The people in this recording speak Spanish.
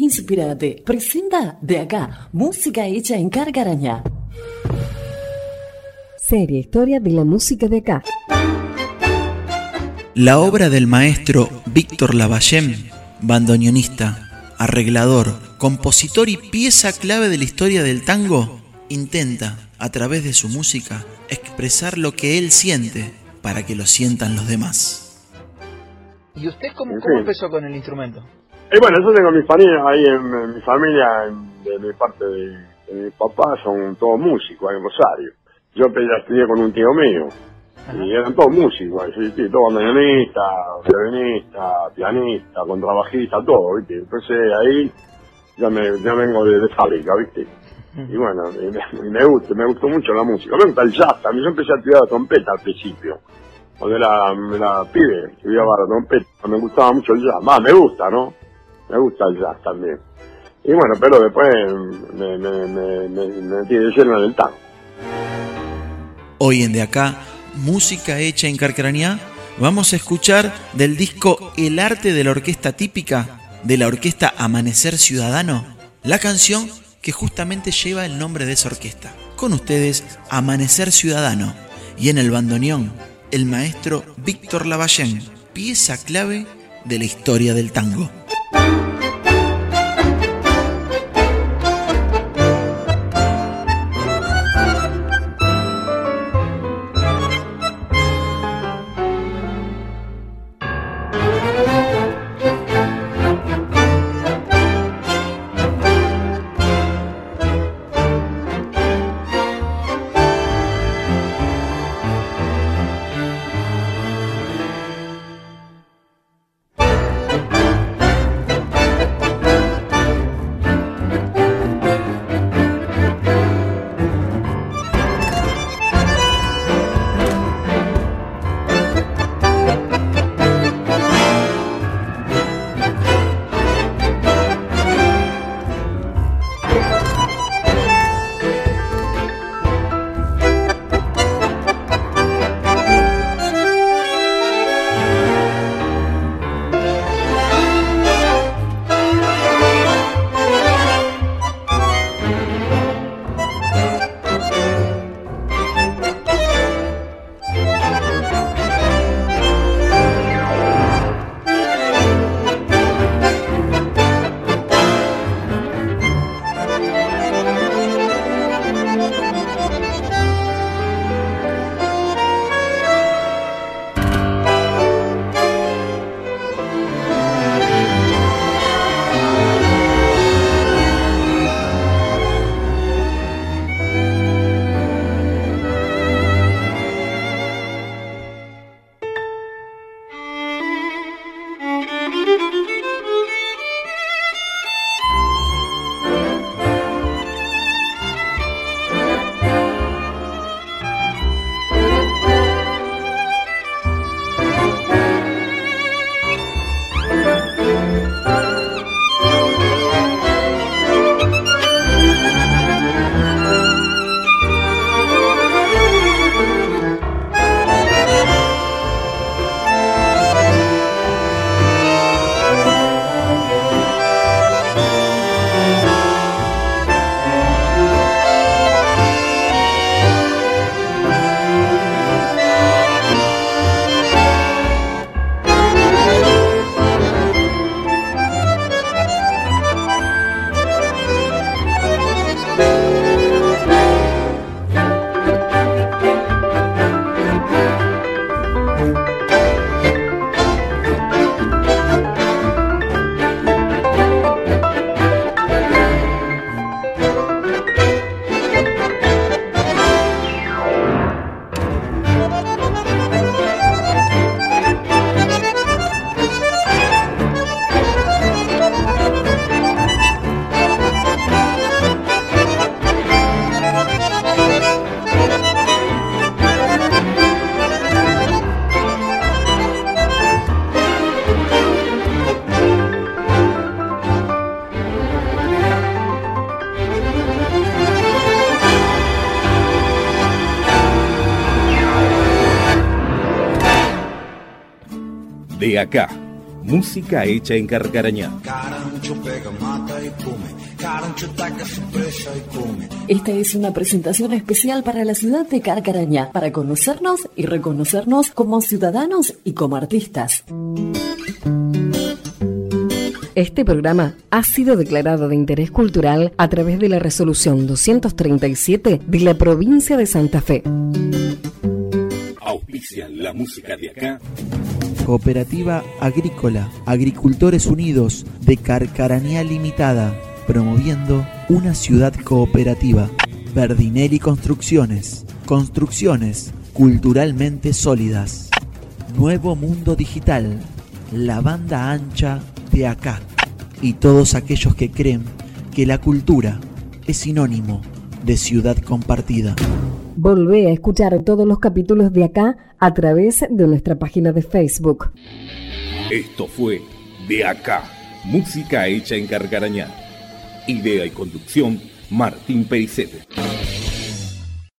Inspirate presenta de acá música hecha en Cargarañá. Serie Historia de la música de acá. La obra del maestro Víctor Lavallem, bandoneonista, arreglador, compositor y pieza clave de la historia del tango, intenta, a través de su música, expresar lo que él siente para que lo sientan los demás. ¿Y usted cómo empezó con el instrumento? Y bueno, yo tengo mi familia ahí en, en mi familia, en- de mi parte de, de mi papá, son todos músicos ahí en Rosario. Yo empecé a estudiar con un tío mío, y eran todos músicos, sí, todos bandoneonistas, violinista, pianista, contrabajista, todo, ¿viste? Entonces ahí ya me, ya vengo de, de fábrica, ¿viste? Y bueno, y me, y me gusta, me gustó mucho la música. Me gusta el jazz también, yo empecé a estudiar la trompeta al principio. Cuando era, era pibe, estudiaba la trompeta, me gustaba mucho el jazz, más me gusta, ¿no? Me gusta el jazz también. Y bueno, pero después me, me, me, lleno en el tango. Hoy en De Acá, música hecha en Carcarañá, vamos a escuchar del disco El arte de la orquesta típica de la orquesta Amanecer Ciudadano, la canción que justamente lleva el nombre de esa orquesta. Con ustedes, Amanecer Ciudadano, y en el bandoneón, el maestro Víctor Lavallén, pieza clave de la historia del tango. thank you De acá, música hecha en Carcarañá. Esta es una presentación especial para la ciudad de Carcarañá, para conocernos y reconocernos como ciudadanos y como artistas. Este programa ha sido declarado de interés cultural a través de la resolución 237 de la provincia de Santa Fe. Auspicia la música de acá. Cooperativa Agrícola, Agricultores Unidos de Carcaranía Limitada, promoviendo una ciudad cooperativa. Verdinelli Construcciones, construcciones culturalmente sólidas. Nuevo Mundo Digital, la banda ancha de acá. Y todos aquellos que creen que la cultura es sinónimo de ciudad compartida. Volvé a escuchar todos los capítulos de acá a través de nuestra página de Facebook. Esto fue De Acá, música hecha en Carcarañá. Idea y conducción, Martín Pericete.